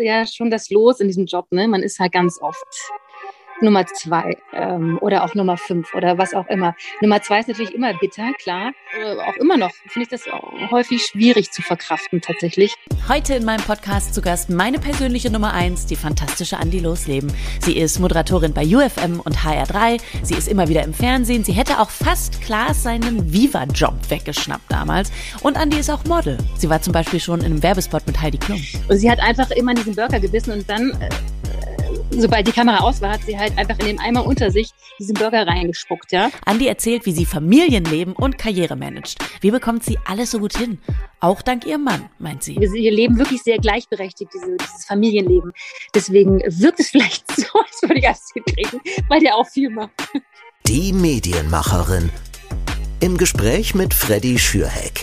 ja schon das Los in diesem Job. Ne? Man ist halt ganz oft Nummer zwei ähm, oder auch Nummer fünf oder was auch immer. Nummer zwei ist natürlich immer bitter, klar. Äh, auch immer noch finde ich das häufig schwierig zu verkraften tatsächlich. Heute in meinem Podcast zu Gast meine persönliche Nummer eins, die fantastische Andi Losleben. Sie ist Moderatorin bei UFM und HR3. Sie ist immer wieder im Fernsehen. Sie hätte auch fast Klaas seinen Viva-Job weggeschnappt damals. Und Andi ist auch Model. Sie war zum Beispiel schon in einem Werbespot mit Heidi Klum. Und sie hat einfach immer in diesen Burger gebissen und dann äh, sobald die Kamera aus war, hat sie halt einfach in dem Eimer unter sich diesen Burger reingespuckt, ja. Andi erzählt, wie sie Familienleben und Karriere managt. Wie bekommt sie alles so gut hin? Auch dank ihrem Mann, meint sie. Wir leben wirklich sehr gleichberechtigt, diese, dieses Familienleben. Deswegen wirkt es vielleicht so, als würde ich alles hinkriegen, weil der auch viel macht. Die Medienmacherin. Im Gespräch mit Freddy Schürheck.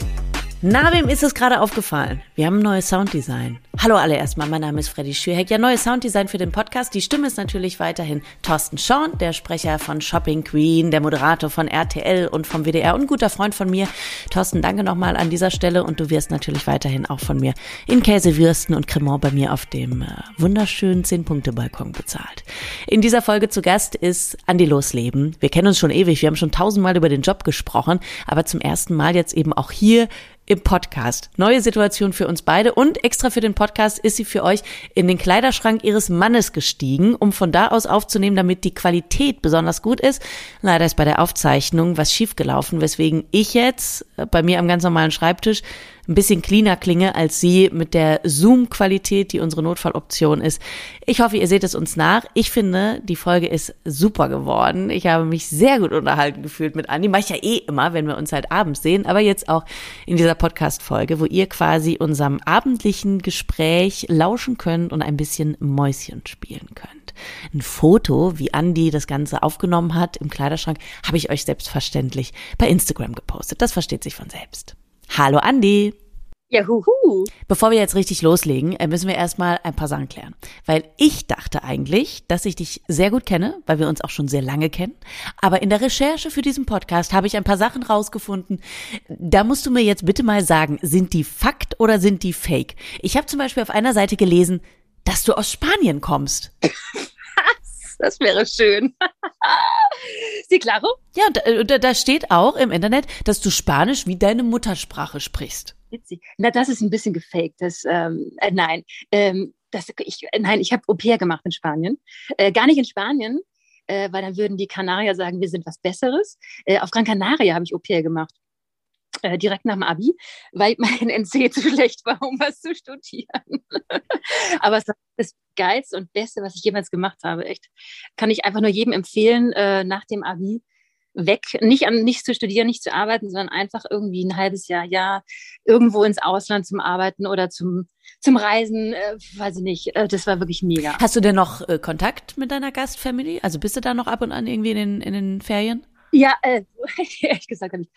Na, wem ist es gerade aufgefallen? Wir haben ein neues Sounddesign. Hallo alle erstmal, mein Name ist Freddy Schürheck. Ja, neues Sounddesign für den Podcast. Die Stimme ist natürlich weiterhin Thorsten Schorn, der Sprecher von Shopping Queen, der Moderator von RTL und vom WDR und guter Freund von mir. Thorsten, danke nochmal an dieser Stelle und du wirst natürlich weiterhin auch von mir in Käsewürsten und Cremant bei mir auf dem äh, wunderschönen 10-Punkte-Balkon bezahlt. In dieser Folge zu Gast ist Andi Losleben. Wir kennen uns schon ewig, wir haben schon tausendmal über den Job gesprochen, aber zum ersten Mal jetzt eben auch hier im Podcast. Neue Situation für uns beide und extra für den Podcast ist sie für euch in den Kleiderschrank ihres Mannes gestiegen, um von da aus aufzunehmen, damit die Qualität besonders gut ist. Leider ist bei der Aufzeichnung was schiefgelaufen, weswegen ich jetzt äh, bei mir am ganz normalen Schreibtisch ein bisschen cleaner klinge als sie mit der Zoom-Qualität, die unsere Notfalloption ist. Ich hoffe, ihr seht es uns nach. Ich finde, die Folge ist super geworden. Ich habe mich sehr gut unterhalten gefühlt mit Andi. Mach ich ja eh immer, wenn wir uns halt abends sehen, aber jetzt auch in dieser Podcast-Folge, wo ihr quasi unserem abendlichen Gespräch lauschen könnt und ein bisschen Mäuschen spielen könnt. Ein Foto, wie Andi das Ganze aufgenommen hat im Kleiderschrank, habe ich euch selbstverständlich bei Instagram gepostet. Das versteht sich von selbst. Hallo Andi. Ja, huhu. Bevor wir jetzt richtig loslegen, äh, müssen wir erstmal ein paar Sachen klären. Weil ich dachte eigentlich, dass ich dich sehr gut kenne, weil wir uns auch schon sehr lange kennen. Aber in der Recherche für diesen Podcast habe ich ein paar Sachen rausgefunden. Da musst du mir jetzt bitte mal sagen, sind die Fakt oder sind die Fake? Ich habe zum Beispiel auf einer Seite gelesen, dass du aus Spanien kommst. Das wäre schön. Sie claro? Ja, da, äh, da, da steht auch im Internet, dass du Spanisch wie deine Muttersprache sprichst. Witzig. Na, das ist ein bisschen gefaked. Das, ähm, äh, nein, ähm, das, ich, nein, ich habe Au pair gemacht in Spanien. Äh, gar nicht in Spanien, äh, weil dann würden die Kanarier sagen, wir sind was Besseres. Äh, auf Gran Canaria habe ich Au pair gemacht äh, direkt nach dem Abi, weil mein NC zu schlecht war, um was zu studieren. Aber es war das Geilste und Beste, was ich jemals gemacht habe. Echt. Kann ich einfach nur jedem empfehlen, äh, nach dem Abi weg, nicht an, nicht zu studieren, nicht zu arbeiten, sondern einfach irgendwie ein halbes Jahr, ja, irgendwo ins Ausland zum Arbeiten oder zum, zum Reisen, äh, weiß ich nicht. Äh, das war wirklich mega. Hast du denn noch äh, Kontakt mit deiner Gastfamily? Also bist du da noch ab und an irgendwie in den, in den Ferien? Ja, äh, ehrlich gesagt habe ich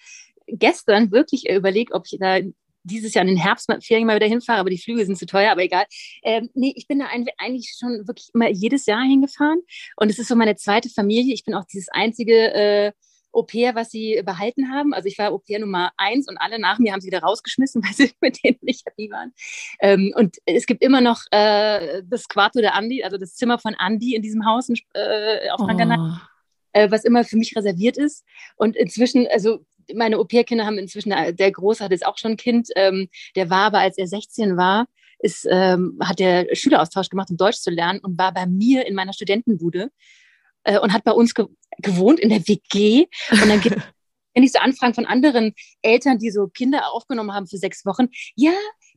gestern wirklich überlegt, ob ich da dieses Jahr in den Herbstferien mal wieder hinfahre, aber die Flüge sind zu teuer, aber egal. Ähm, nee, ich bin da eigentlich schon wirklich immer jedes Jahr hingefahren und es ist so meine zweite Familie. Ich bin auch dieses einzige äh, Au pair, was sie behalten haben. Also ich war Au pair Nummer eins und alle nach mir haben sie wieder rausgeschmissen, weil sie mit denen nicht happy waren. Ähm, und es gibt immer noch äh, das Quarto der Andi, also das Zimmer von Andi in diesem Haus äh, auf Gran Canaria. Oh äh, was immer für mich reserviert ist. Und inzwischen, also meine Au-pair-Kinder haben inzwischen, äh, der Große hat jetzt auch schon ein Kind, ähm, der war aber, als er 16 war, ist, ähm, hat der Schüleraustausch gemacht, um Deutsch zu lernen und war bei mir in meiner Studentenbude äh, und hat bei uns ge gewohnt in der WG. Und dann gibt wenn ich so Anfragen von anderen Eltern, die so Kinder aufgenommen haben für sechs Wochen, ja,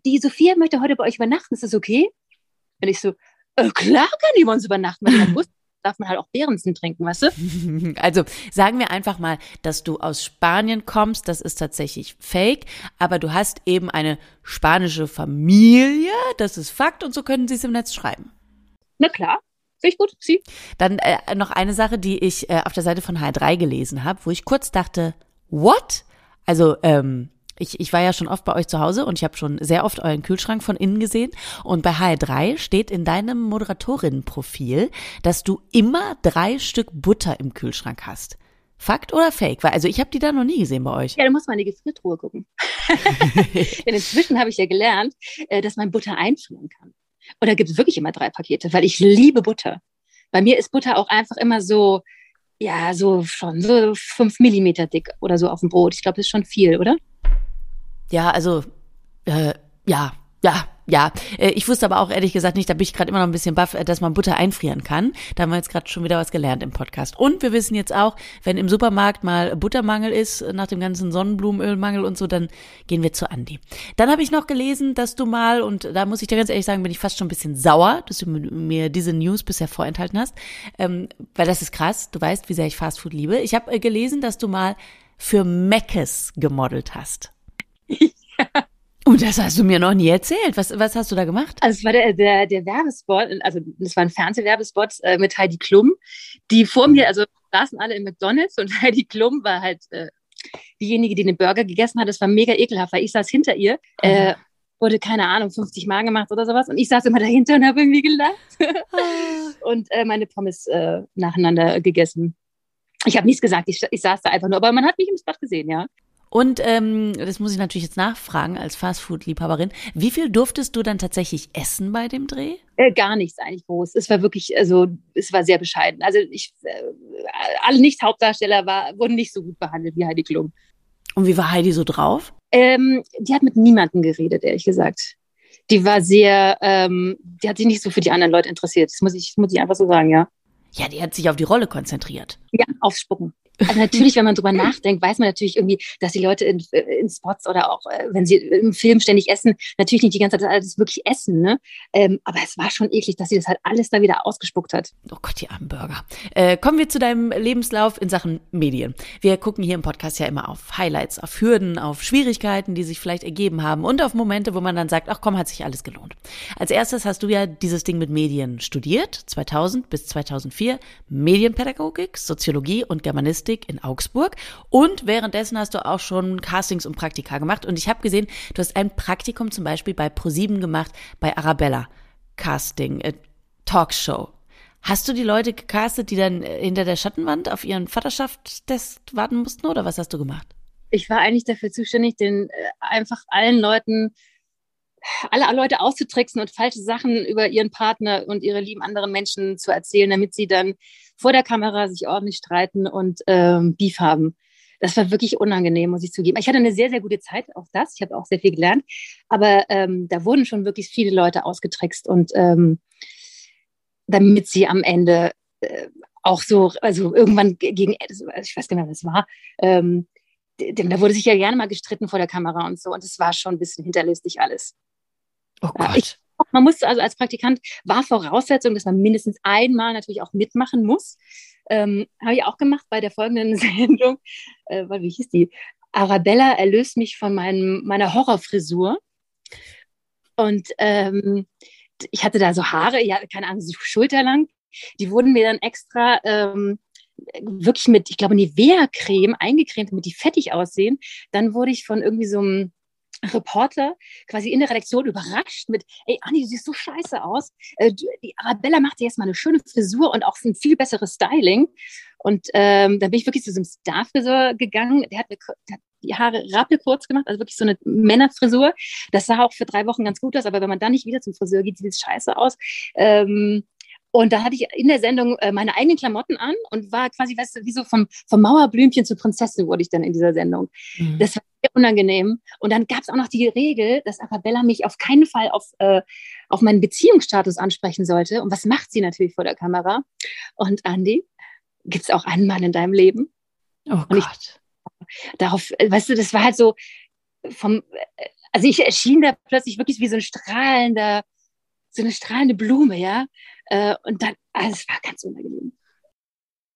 die Sophia möchte heute bei euch übernachten, ist das okay? Und ich so, äh, klar kann die bei uns übernachten, weil ich wusste, darf man halt auch Behrensen trinken, weißt du? Also sagen wir einfach mal, dass du aus Spanien kommst, das ist tatsächlich fake, aber du hast eben eine spanische Familie, das ist Fakt und so können sie es im Netz schreiben. Na klar. Finde ich gut, sie. Dann äh, noch eine Sache, die ich äh, auf der Seite von H3 gelesen habe, wo ich kurz dachte, what? Also, ähm, ich, ich war ja schon oft bei euch zu Hause und ich habe schon sehr oft euren Kühlschrank von innen gesehen. Und bei HR3 steht in deinem Moderatorinnenprofil, dass du immer drei Stück Butter im Kühlschrank hast. Fakt oder Fake? Weil, also ich habe die da noch nie gesehen bei euch. Ja, du musst mal in die Gefriertruhe gucken. Denn inzwischen habe ich ja gelernt, äh, dass man Butter einfrieren kann. Oder gibt es wirklich immer drei Pakete? Weil ich liebe Butter. Bei mir ist Butter auch einfach immer so, ja, so schon so fünf Millimeter dick oder so auf dem Brot. Ich glaube, das ist schon viel, oder? Ja, also, äh, ja, ja, ja, äh, ich wusste aber auch ehrlich gesagt nicht, da bin ich gerade immer noch ein bisschen baff, äh, dass man Butter einfrieren kann. Da haben wir jetzt gerade schon wieder was gelernt im Podcast. Und wir wissen jetzt auch, wenn im Supermarkt mal Buttermangel ist, nach dem ganzen Sonnenblumenölmangel und so, dann gehen wir zu Andi. Dann habe ich noch gelesen, dass du mal, und da muss ich dir ganz ehrlich sagen, bin ich fast schon ein bisschen sauer, dass du mir diese News bisher vorenthalten hast, ähm, weil das ist krass. Du weißt, wie sehr ich Fastfood liebe. Ich habe äh, gelesen, dass du mal für Meckes gemodelt hast. Ja. Und das hast du mir noch nie erzählt. Was, was hast du da gemacht? Also es war der, der, der Werbespot, also das war ein Fernsehwerbespot äh, mit Heidi Klum, die vor mir, also saßen alle im McDonalds und Heidi Klum war halt äh, diejenige, die den Burger gegessen hat. Das war mega ekelhaft, weil ich saß hinter ihr. Äh, wurde, keine Ahnung, 50 Mal gemacht oder sowas. Und ich saß immer dahinter und habe irgendwie gelacht. Ah. und äh, meine Pommes äh, nacheinander gegessen. Ich habe nichts gesagt, ich, ich saß da einfach nur, aber man hat mich im Spot gesehen, ja. Und ähm, das muss ich natürlich jetzt nachfragen als Fastfood-Liebhaberin. Wie viel durftest du dann tatsächlich essen bei dem Dreh? Äh, gar nichts eigentlich groß. Es war wirklich, also es war sehr bescheiden. Also ich, äh, alle Nicht-Hauptdarsteller war, wurden nicht so gut behandelt wie Heidi Klum. Und wie war Heidi so drauf? Ähm, die hat mit niemandem geredet, ehrlich gesagt. Die war sehr, ähm, die hat sich nicht so für die anderen Leute interessiert. Das muss ich, muss ich einfach so sagen, ja. Ja, die hat sich auf die Rolle konzentriert. Ja, aufs Spucken. Also natürlich, wenn man drüber nachdenkt, weiß man natürlich irgendwie, dass die Leute in, äh, in Spots oder auch, äh, wenn sie im Film ständig essen, natürlich nicht die ganze Zeit alles wirklich essen. Ne? Ähm, aber es war schon eklig, dass sie das halt alles da wieder ausgespuckt hat. Oh Gott, die armen Burger. Äh, kommen wir zu deinem Lebenslauf in Sachen Medien. Wir gucken hier im Podcast ja immer auf Highlights, auf Hürden, auf Schwierigkeiten, die sich vielleicht ergeben haben und auf Momente, wo man dann sagt, ach komm, hat sich alles gelohnt. Als erstes hast du ja dieses Ding mit Medien studiert, 2000 bis 2004, Medienpädagogik, Soziologie und Germanistik Journalistik in Augsburg. Und währenddessen hast du auch schon Castings und Praktika gemacht. Und ich habe gesehen, du hast ein Praktikum zum Beispiel bei ProSieben gemacht, bei Arabella. Casting, äh, Talkshow. Hast du die Leute gecastet, die dann äh, hinter der Schattenwand auf ihren Vaterschaftstest warten mussten oder was hast du gemacht? Ich war eigentlich dafür zuständig, den äh, einfach allen Leuten alle Leute auszutricksen und falsche Sachen über ihren Partner und ihre lieben anderen Menschen zu erzählen, damit sie dann vor der Kamera sich ordentlich streiten und ähm, Beef haben. Das war wirklich unangenehm, muss ich zugeben. Ich hatte eine sehr, sehr gute Zeit, auch das. Ich habe auch sehr viel gelernt. Aber ähm, da wurden schon wirklich viele Leute ausgetrickst und ähm, damit sie am Ende äh, auch so, also irgendwann gegen, also ich weiß nicht, was es war, ähm, da wurde sich ja gerne mal gestritten vor der Kamera und so. Und es war schon ein bisschen hinterlistig alles. Oh Gott. Ich, man muss also als Praktikant war Voraussetzung, dass man mindestens einmal natürlich auch mitmachen muss. Ähm, Habe ich auch gemacht bei der folgenden Sendung. Äh, wie hieß die? Arabella erlöst mich von meinem, meiner Horrorfrisur. Und ähm, ich hatte da so Haare, ja, keine Ahnung, so schulterlang. Die wurden mir dann extra ähm, wirklich mit, ich glaube, Nivea-Creme eingecremt, damit die fettig aussehen. Dann wurde ich von irgendwie so einem Reporter quasi in der Redaktion überrascht mit, ey Anni, du siehst so scheiße aus. Äh, die Arabella macht dir jetzt mal eine schöne Frisur und auch ein viel besseres Styling. Und ähm, dann bin ich wirklich zu so einem Starfriseur gegangen. Der hat mir der hat die Haare rappelkurz gemacht, also wirklich so eine Männerfrisur. Das sah auch für drei Wochen ganz gut aus, aber wenn man dann nicht wieder zum Friseur geht, sieht es scheiße aus. Ähm, und da hatte ich in der Sendung äh, meine eigenen Klamotten an und war quasi, weißt du, wie so vom, vom Mauerblümchen zur Prinzessin wurde ich dann in dieser Sendung. Mhm. Das war sehr unangenehm. Und dann gab es auch noch die Regel, dass Arabella mich auf keinen Fall auf, äh, auf meinen Beziehungsstatus ansprechen sollte. Und was macht sie natürlich vor der Kamera? Und Andi, gibt es auch einen Mann in deinem Leben? Oh und Gott. Ich, darauf, äh, weißt du, das war halt so vom, äh, also ich erschien da plötzlich wirklich wie so ein strahlender, so eine strahlende Blume, ja. Äh, und dann, also es war ganz unangenehm.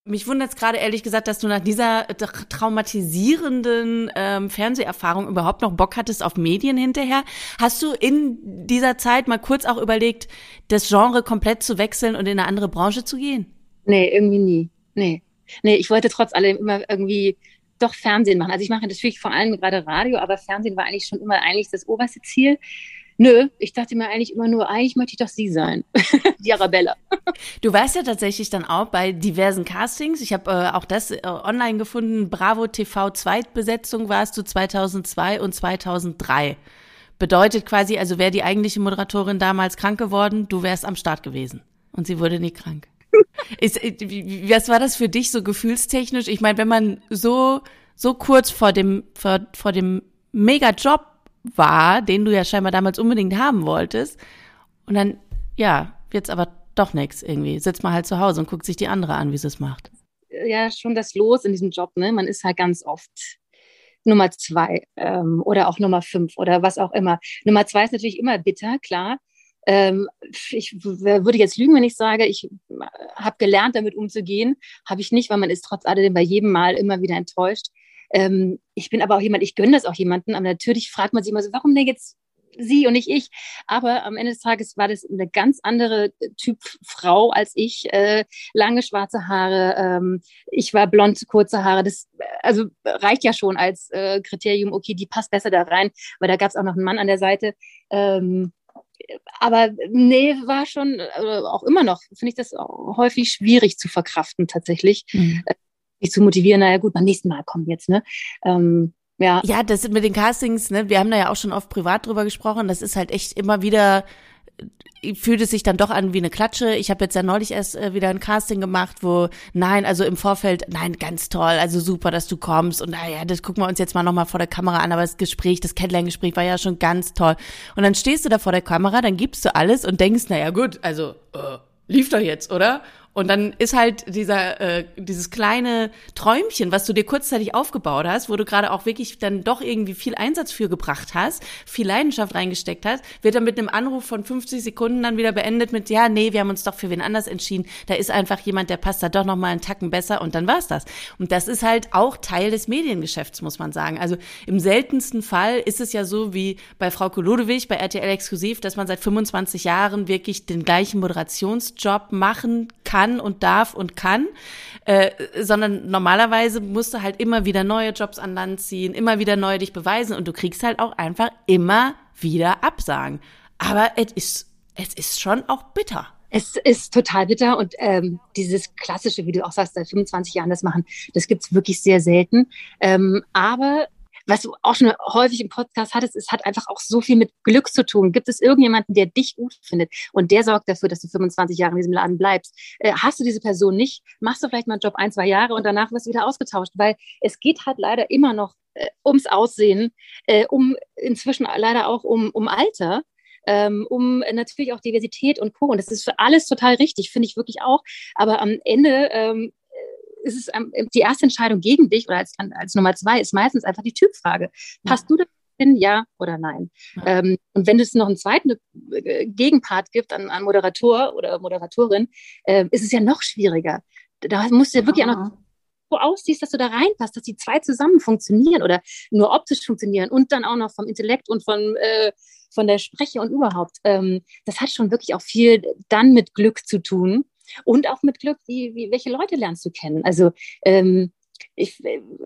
Mich wundert es gerade ehrlich gesagt, dass du nach dieser traumatisierenden ähm, Fernseherfahrung überhaupt noch Bock hattest auf Medien hinterher. Hast du in dieser Zeit mal kurz auch überlegt, das Genre komplett zu wechseln und in eine andere Branche zu gehen? Nee, irgendwie nie. Nee. Nee, ich wollte trotz allem immer irgendwie doch Fernsehen machen. Also ich mache natürlich vor allem gerade Radio, aber Fernsehen war eigentlich schon immer eigentlich das oberste Ziel. Nö, ich dachte mir eigentlich immer nur, eigentlich möchte ich doch sie sein, die Arabella. Du warst ja tatsächlich dann auch bei diversen Castings. Ich habe äh, auch das äh, online gefunden. Bravo TV Zweitbesetzung warst du 2002 und 2003 Bedeutet quasi, also wäre die eigentliche Moderatorin damals krank geworden, du wärst am Start gewesen. Und sie wurde nie krank. Ist, äh, was war das für dich so gefühlstechnisch? Ich meine, wenn man so, so kurz vor dem, vor, vor dem Mega-Job war, den du ja scheinbar damals unbedingt haben wolltest, und dann, ja, wird's aber doch nichts irgendwie. Sitzt man halt zu Hause und guckt sich die andere an, wie sie es macht. Ja, schon das Los in diesem Job, ne? Man ist halt ganz oft Nummer zwei ähm, oder auch Nummer fünf oder was auch immer. Nummer zwei ist natürlich immer bitter, klar. Ähm, ich würde jetzt lügen, wenn ich sage, ich habe gelernt, damit umzugehen. Habe ich nicht, weil man ist trotz alledem bei jedem Mal immer wieder enttäuscht. Ähm, ich bin aber auch jemand, ich gönne das auch jemanden, aber natürlich fragt man sich immer so, warum denn jetzt sie und nicht ich. Aber am Ende des Tages war das eine ganz andere Typ Frau als ich. Äh, lange schwarze Haare. Ähm, ich war blond, kurze Haare. Das also reicht ja schon als äh, Kriterium. Okay, die passt besser da rein, weil da gab es auch noch einen Mann an der Seite. Ähm, aber nee, war schon äh, auch immer noch, finde ich das häufig schwierig zu verkraften tatsächlich. Mhm. Äh, mich zu motivieren, naja gut, beim nächsten Mal kommen jetzt, ne? Ähm, ja. ja, das mit den Castings, ne, wir haben da ja auch schon oft privat drüber gesprochen, das ist halt echt immer wieder fühlt es sich dann doch an wie eine Klatsche. Ich habe jetzt ja neulich erst äh, wieder ein Casting gemacht, wo nein, also im Vorfeld, nein, ganz toll, also super, dass du kommst und naja, das gucken wir uns jetzt mal nochmal vor der Kamera an, aber das Gespräch, das Kennenlerngespräch war ja schon ganz toll. Und dann stehst du da vor der Kamera, dann gibst du alles und denkst, naja gut, also äh, lief doch jetzt, oder? Und dann ist halt dieser, äh, dieses kleine Träumchen, was du dir kurzzeitig aufgebaut hast, wo du gerade auch wirklich dann doch irgendwie viel Einsatz für gebracht hast, viel Leidenschaft reingesteckt hast, wird dann mit einem Anruf von 50 Sekunden dann wieder beendet mit, ja, nee, wir haben uns doch für wen anders entschieden. Da ist einfach jemand, der passt da doch noch mal einen Tacken besser und dann war's das. Und das ist halt auch Teil des Mediengeschäfts, muss man sagen. Also im seltensten Fall ist es ja so wie bei Frau Kolodewig bei RTL Exklusiv, dass man seit 25 Jahren wirklich den gleichen Moderationsjob machen kann kann und darf und kann, äh, sondern normalerweise musst du halt immer wieder neue Jobs an Land ziehen, immer wieder neu dich beweisen und du kriegst halt auch einfach immer wieder Absagen. Aber es ist, es ist schon auch bitter. Es ist total bitter und ähm, dieses klassische, wie du auch sagst, seit 25 Jahren das machen, das gibt's wirklich sehr selten. Ähm, aber was du auch schon häufig im Podcast hattest, es hat einfach auch so viel mit Glück zu tun. Gibt es irgendjemanden, der dich gut findet und der sorgt dafür, dass du 25 Jahre in diesem Laden bleibst? Äh, hast du diese Person nicht, machst du vielleicht mal einen Job ein, zwei Jahre und danach wirst du wieder ausgetauscht, weil es geht halt leider immer noch äh, ums Aussehen, äh, um inzwischen leider auch um, um Alter. Ähm, um natürlich auch Diversität und Co. Und das ist für alles total richtig, finde ich wirklich auch. Aber am Ende ähm, ist es die erste Entscheidung gegen dich oder als, als Nummer zwei ist meistens einfach die Typfrage. Passt du da hin, ja oder nein? Ja. Ähm, und wenn es noch einen zweiten äh, Gegenpart gibt an, an Moderator oder Moderatorin, äh, ist es ja noch schwieriger. Da musst du ja wirklich auch noch so aussiehst, dass du da reinpasst, dass die zwei zusammen funktionieren oder nur optisch funktionieren und dann auch noch vom Intellekt und von, äh, von der Spreche und überhaupt. Ähm, das hat schon wirklich auch viel dann mit Glück zu tun. Und auch mit Glück, wie, wie, welche Leute lernst du kennen? Also ähm, ich,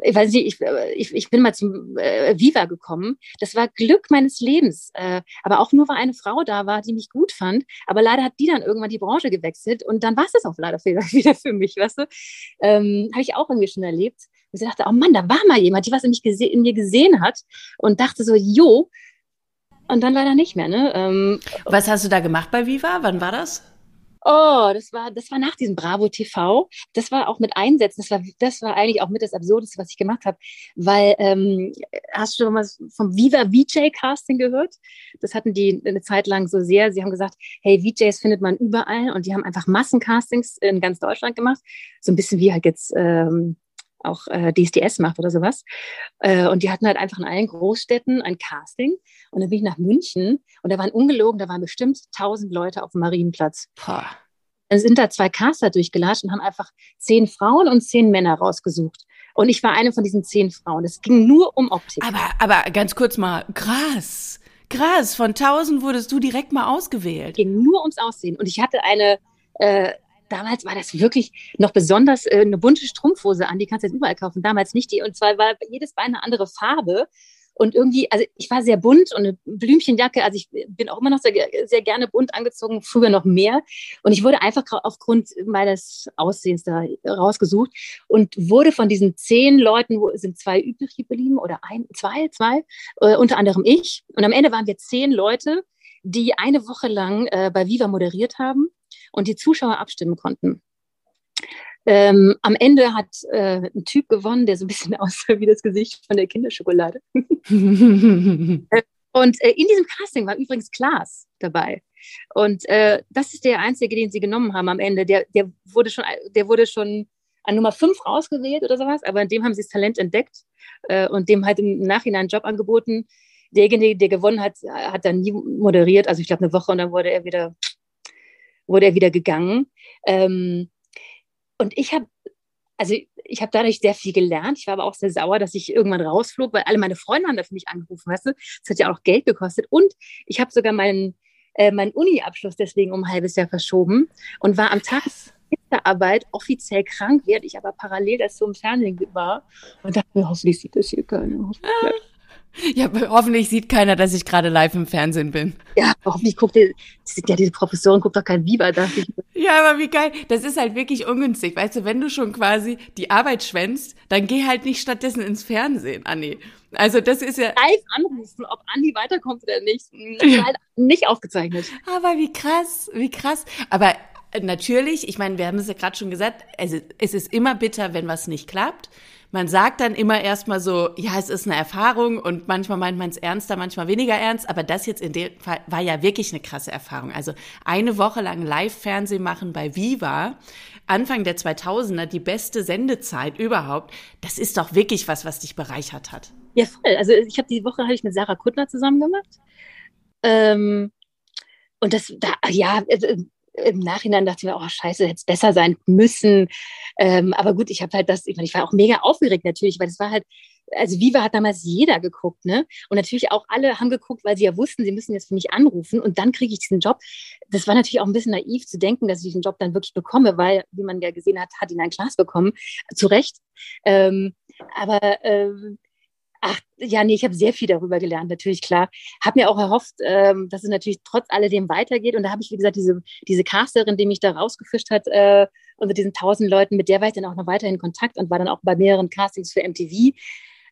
ich weiß nicht, ich, ich, ich bin mal zum äh, Viva gekommen. Das war Glück meines Lebens. Äh, aber auch nur, weil eine Frau da war, die mich gut fand. Aber leider hat die dann irgendwann die Branche gewechselt und dann war es das auch leider wieder für mich, weißt du? Ähm, Habe ich auch irgendwie schon erlebt. Und ich dachte, oh Mann, da war mal jemand, die was in, mich in mir gesehen hat und dachte so, jo. Und dann leider nicht mehr. Ne? Ähm, was hast du da gemacht bei Viva? Wann war das? Oh, das war, das war nach diesem Bravo TV. Das war auch mit Einsätzen. Das war, das war eigentlich auch mit das Absurdeste, was ich gemacht habe. Weil, ähm, hast du schon mal vom Viva VJ Casting gehört? Das hatten die eine Zeit lang so sehr. Sie haben gesagt, hey, VJs findet man überall. Und die haben einfach Massencastings in ganz Deutschland gemacht. So ein bisschen wie halt jetzt, ähm, auch äh, DSDS macht oder sowas. Äh, und die hatten halt einfach in allen Großstädten ein Casting. Und dann bin ich nach München und da waren ungelogen, da waren bestimmt tausend Leute auf dem Marienplatz. Boah. Dann sind da zwei Caster durchgelatscht und haben einfach zehn Frauen und zehn Männer rausgesucht. Und ich war eine von diesen zehn Frauen. Es ging nur um Optik. Aber, aber ganz kurz mal, krass. Krass, von tausend wurdest du direkt mal ausgewählt. Es ging nur ums Aussehen. Und ich hatte eine, äh, damals war das wirklich noch besonders äh, eine bunte Strumpfhose an, die kannst du jetzt überall kaufen. Damals nicht die. Und zwar war jedes Bein eine andere Farbe. und irgendwie, also ich war sehr bunt und eine Blümchenjacke, also ich bin auch immer noch sehr, sehr gerne bunt angezogen, früher noch mehr. Und ich wurde einfach aufgrund meines Aussehens da rausgesucht und wurde von diesen zehn Leuten, wo sind zwei übrig geblieben oder ein, zwei, zwei, äh, unter anderem ich. Und am Ende waren wir zehn Leute, die eine Woche lang äh, bei Viva moderiert haben und die Zuschauer abstimmen konnten. Ähm, am Ende hat äh, ein Typ gewonnen, der so ein bisschen aussah wie das Gesicht von der Kinderschokolade. und äh, in diesem Casting war übrigens Klaas dabei. Und äh, das ist der einzige, den sie genommen haben am Ende. Der, der, wurde, schon, der wurde schon an Nummer 5 rausgewählt oder sowas, aber in dem haben sie das Talent entdeckt äh, und dem halt im Nachhinein einen Job angeboten. Derjenige, der gewonnen hat, hat dann nie moderiert, also ich glaube eine Woche und dann wurde er wieder, wurde er wieder gegangen. Ähm, und ich habe, also ich habe dadurch sehr viel gelernt. Ich war aber auch sehr sauer, dass ich irgendwann rausflog, weil alle meine Freunde haben da für mich angerufen, weißt du? Das hat ja auch Geld gekostet. Und ich habe sogar meinen, äh, meinen Uni-Abschluss deswegen um ein halbes Jahr verschoben und war am Tag der Arbeit offiziell krank, während ich aber parallel das so im Fernsehen war und dachte mir, hoffentlich sieht das hier keiner. Ja, hoffentlich sieht keiner, dass ich gerade live im Fernsehen bin. Ja, hoffentlich guckt ihr, ja, diese Professorin guckt doch kein Biber, dachte ich. Ja, aber wie geil. Das ist halt wirklich ungünstig. Weißt du, wenn du schon quasi die Arbeit schwänzt, dann geh halt nicht stattdessen ins Fernsehen, Anni. Also das ist ja. Live anrufen, ob Andi weiterkommt oder nicht. Das ist halt nicht aufgezeichnet. Aber wie krass, wie krass. Aber natürlich, ich meine, wir haben es ja gerade schon gesagt, also es ist immer bitter, wenn was nicht klappt man sagt dann immer erstmal so, ja, es ist eine Erfahrung und manchmal meint man es ernster, manchmal weniger ernst, aber das jetzt in dem Fall war ja wirklich eine krasse Erfahrung. Also eine Woche lang Live-Fernsehen machen bei Viva, Anfang der 2000er, die beste Sendezeit überhaupt, das ist doch wirklich was, was dich bereichert hat. Ja, voll. Also ich habe die Woche habe ich mit Sarah Kuttner zusammen gemacht. Ähm, und das, da, ja, also, im Nachhinein dachte ich mir, oh scheiße, hätte es besser sein müssen. Ähm, aber gut, ich habe halt das, ich, meine, ich war auch mega aufgeregt natürlich, weil das war halt, also Viva hat damals jeder geguckt, ne? Und natürlich auch alle haben geguckt, weil sie ja wussten, sie müssen jetzt für mich anrufen und dann kriege ich diesen Job. Das war natürlich auch ein bisschen naiv zu denken, dass ich diesen Job dann wirklich bekomme, weil, wie man ja gesehen hat, hat ihn ein Glas bekommen. Zu Recht. Ähm, aber ähm, Ach, ja, nee, ich habe sehr viel darüber gelernt, natürlich, klar. Habe mir auch erhofft, ähm, dass es natürlich trotz alledem weitergeht. Und da habe ich, wie gesagt, diese, diese Casterin, die mich da rausgefischt hat, äh, unter diesen tausend Leuten, mit der war ich dann auch noch weiterhin in Kontakt und war dann auch bei mehreren Castings für MTV,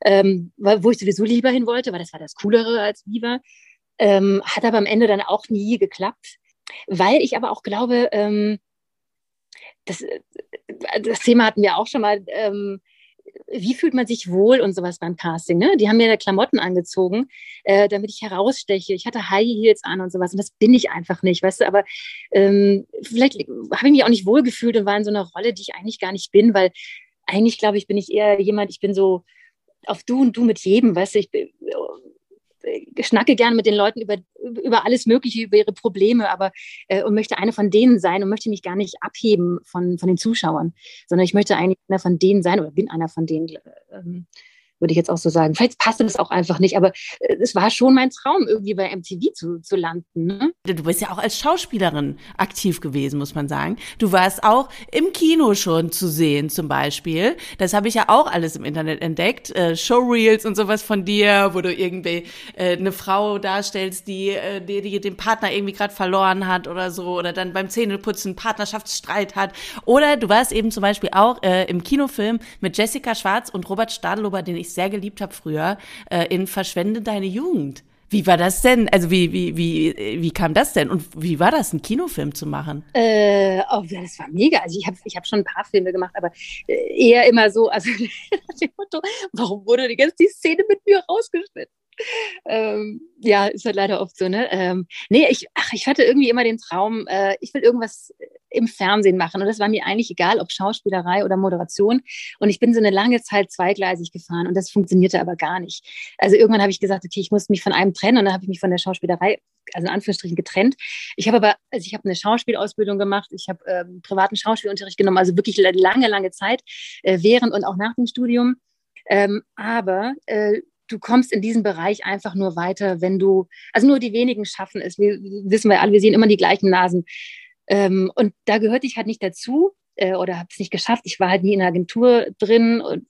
ähm, wo ich sowieso lieber hin wollte, weil das war das Coolere als Viva. Ähm, hat aber am Ende dann auch nie geklappt, weil ich aber auch glaube, ähm, das, äh, das Thema hatten wir auch schon mal, ähm, wie fühlt man sich wohl und sowas beim Casting. Ne? Die haben mir da Klamotten angezogen, äh, damit ich heraussteche. Ich hatte High Heels an und sowas und das bin ich einfach nicht, weißt du. Aber ähm, vielleicht habe ich mich auch nicht wohl gefühlt und war in so einer Rolle, die ich eigentlich gar nicht bin, weil eigentlich glaube ich, bin ich eher jemand, ich bin so auf du und du mit jedem, weißt du. Ich bin, schnacke gerne mit den Leuten über, über alles Mögliche, über ihre Probleme, aber äh, und möchte eine von denen sein und möchte mich gar nicht abheben von, von den Zuschauern, sondern ich möchte eigentlich einer von denen sein oder bin einer von denen. Ähm, würde ich jetzt auch so sagen. Vielleicht passte das auch einfach nicht, aber äh, es war schon mein Traum, irgendwie bei MTV zu, zu landen. Ne? Du bist ja auch als Schauspielerin aktiv gewesen, muss man sagen. Du warst auch im Kino schon zu sehen, zum Beispiel. Das habe ich ja auch alles im Internet entdeckt. Äh, Showreels und sowas von dir, wo du irgendwie äh, eine Frau darstellst, die, äh, die, die den Partner irgendwie gerade verloren hat oder so, oder dann beim Zähneputzen Partnerschaftsstreit hat. Oder du warst eben zum Beispiel auch äh, im Kinofilm mit Jessica Schwarz und Robert Stadelober, den ich sehr geliebt habe früher, äh, in Verschwende deine Jugend. Wie war das denn? Also wie, wie, wie, wie kam das denn? Und wie war das, einen Kinofilm zu machen? Äh, oh, das war mega. Also ich habe ich hab schon ein paar Filme gemacht, aber äh, eher immer so, also warum wurde die ganze Szene mit mir rausgeschnitten? Ähm, ja, ist halt leider oft so, ne? Ähm, nee, ich, ach, ich hatte irgendwie immer den Traum, äh, ich will irgendwas im Fernsehen machen. Und das war mir eigentlich egal, ob Schauspielerei oder Moderation. Und ich bin so eine lange Zeit zweigleisig gefahren und das funktionierte aber gar nicht. Also irgendwann habe ich gesagt, okay, ich muss mich von einem trennen und dann habe ich mich von der Schauspielerei, also in Anführungsstrichen, getrennt. Ich habe aber, also ich habe eine Schauspielausbildung gemacht, ich habe ähm, privaten Schauspielunterricht genommen, also wirklich lange, lange Zeit, äh, während und auch nach dem Studium. Ähm, aber äh, du kommst in diesem Bereich einfach nur weiter, wenn du, also nur die wenigen schaffen es. Wir wissen wir alle, wir sehen immer die gleichen Nasen. Ähm, und da gehörte ich halt nicht dazu äh, oder habe es nicht geschafft. Ich war halt nie in der Agentur drin und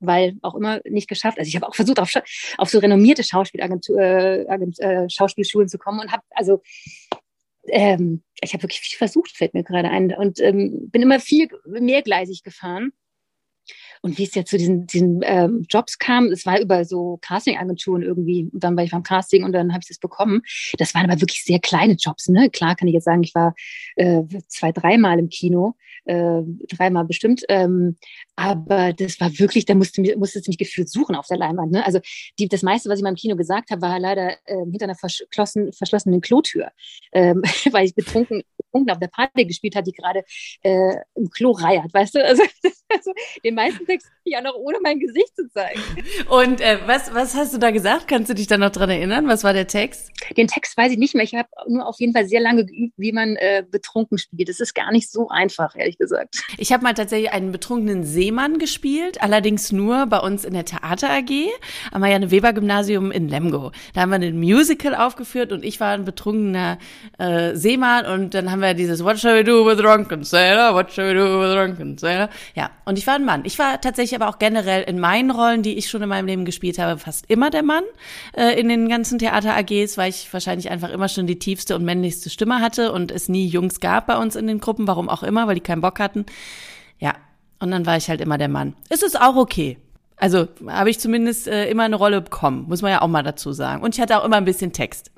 weil auch immer nicht geschafft. Also ich habe auch versucht, auf, auf so renommierte Schauspielagentur, äh, äh, Schauspielschulen zu kommen und habe also ähm, ich habe wirklich viel versucht, fällt mir gerade ein und ähm, bin immer viel mehrgleisig gefahren und wie es ja zu diesen, diesen ähm, Jobs kam, es war über so Casting-Agenturen irgendwie. Und dann war ich beim Casting und dann habe ich das bekommen. Das waren aber wirklich sehr kleine Jobs. Ne? Klar kann ich jetzt sagen, ich war äh, zwei, dreimal im Kino, äh, dreimal bestimmt. Ähm, aber das war wirklich, da musste, musste mich gefühlt suchen auf der Leinwand. Ne? Also die, das meiste, was ich mal im Kino gesagt habe, war leider äh, hinter einer verschlossen, verschlossenen Klotür, ähm, weil ich betrunken, betrunken auf der Party gespielt habe, die gerade äh, im Klo reiert, weißt du? Also, also den meisten Text ja noch ohne mein Gesicht zu zeigen. Und äh, was, was hast du da gesagt? Kannst du dich da noch dran erinnern? Was war der Text? Den Text weiß ich nicht mehr. Ich habe nur auf jeden Fall sehr lange geübt, wie man äh, betrunken spielt. Das ist gar nicht so einfach, ehrlich gesagt. Ich habe mal tatsächlich einen betrunkenen Seemann gespielt, allerdings nur bei uns in der Theater AG am Marianne Weber Gymnasium in Lemgo. Da haben wir ein Musical aufgeführt und ich war ein betrunkener äh, Seemann und dann haben wir dieses What shall we do with drunken sailor? What shall we do with drunken sailor? Ja, und ich war ein Mann. Ich war tatsächlich aber auch generell in meinen Rollen, die ich schon in meinem Leben gespielt habe, fast immer der Mann äh, in den ganzen Theater-AGs, weil ich wahrscheinlich einfach immer schon die tiefste und männlichste Stimme hatte und es nie Jungs gab bei uns in den Gruppen, warum auch immer, weil die keinen Bock hatten. Ja, und dann war ich halt immer der Mann. Es ist auch okay. Also habe ich zumindest äh, immer eine Rolle bekommen, muss man ja auch mal dazu sagen. Und ich hatte auch immer ein bisschen Text.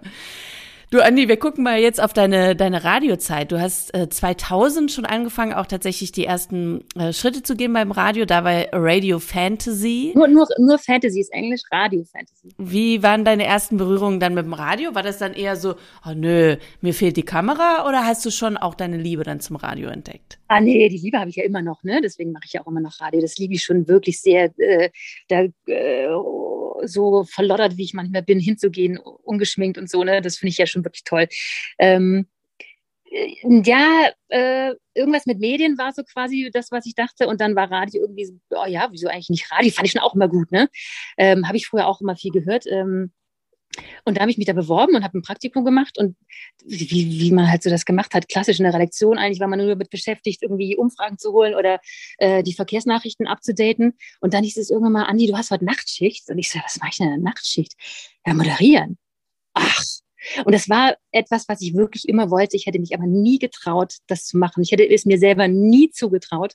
Du, Andi, wir gucken mal jetzt auf deine, deine Radiozeit. Du hast äh, 2000 schon angefangen, auch tatsächlich die ersten äh, Schritte zu gehen beim Radio, da bei Radio Fantasy. Nur, nur, nur Fantasy ist Englisch, Radio Fantasy. Wie waren deine ersten Berührungen dann mit dem Radio? War das dann eher so, oh nö, mir fehlt die Kamera oder hast du schon auch deine Liebe dann zum Radio entdeckt? Ah nee, die Liebe habe ich ja immer noch, ne? Deswegen mache ich ja auch immer noch Radio. Das liebe ich schon wirklich sehr. Äh, da, äh, so verloddert, wie ich manchmal bin, hinzugehen, ungeschminkt und so, ne? Das finde ich ja schon wirklich toll. Ähm, äh, ja, äh, irgendwas mit Medien war so quasi das, was ich dachte. Und dann war Radio irgendwie so, oh ja, wieso eigentlich nicht Radio? Fand ich schon auch immer gut, ne? Ähm, habe ich früher auch immer viel gehört. Ähm, und da habe ich mich da beworben und habe ein Praktikum gemacht und wie, wie man halt so das gemacht hat, klassisch in der Redaktion eigentlich war man nur damit beschäftigt, irgendwie Umfragen zu holen oder äh, die Verkehrsnachrichten abzudaten. Und dann hieß es irgendwann mal, Andi, du hast heute Nachtschicht. Und ich so, was mache ich denn in der Nachtschicht? Ja, moderieren. Ach. Und das war etwas, was ich wirklich immer wollte. Ich hätte mich aber nie getraut, das zu machen. Ich hätte es mir selber nie zugetraut.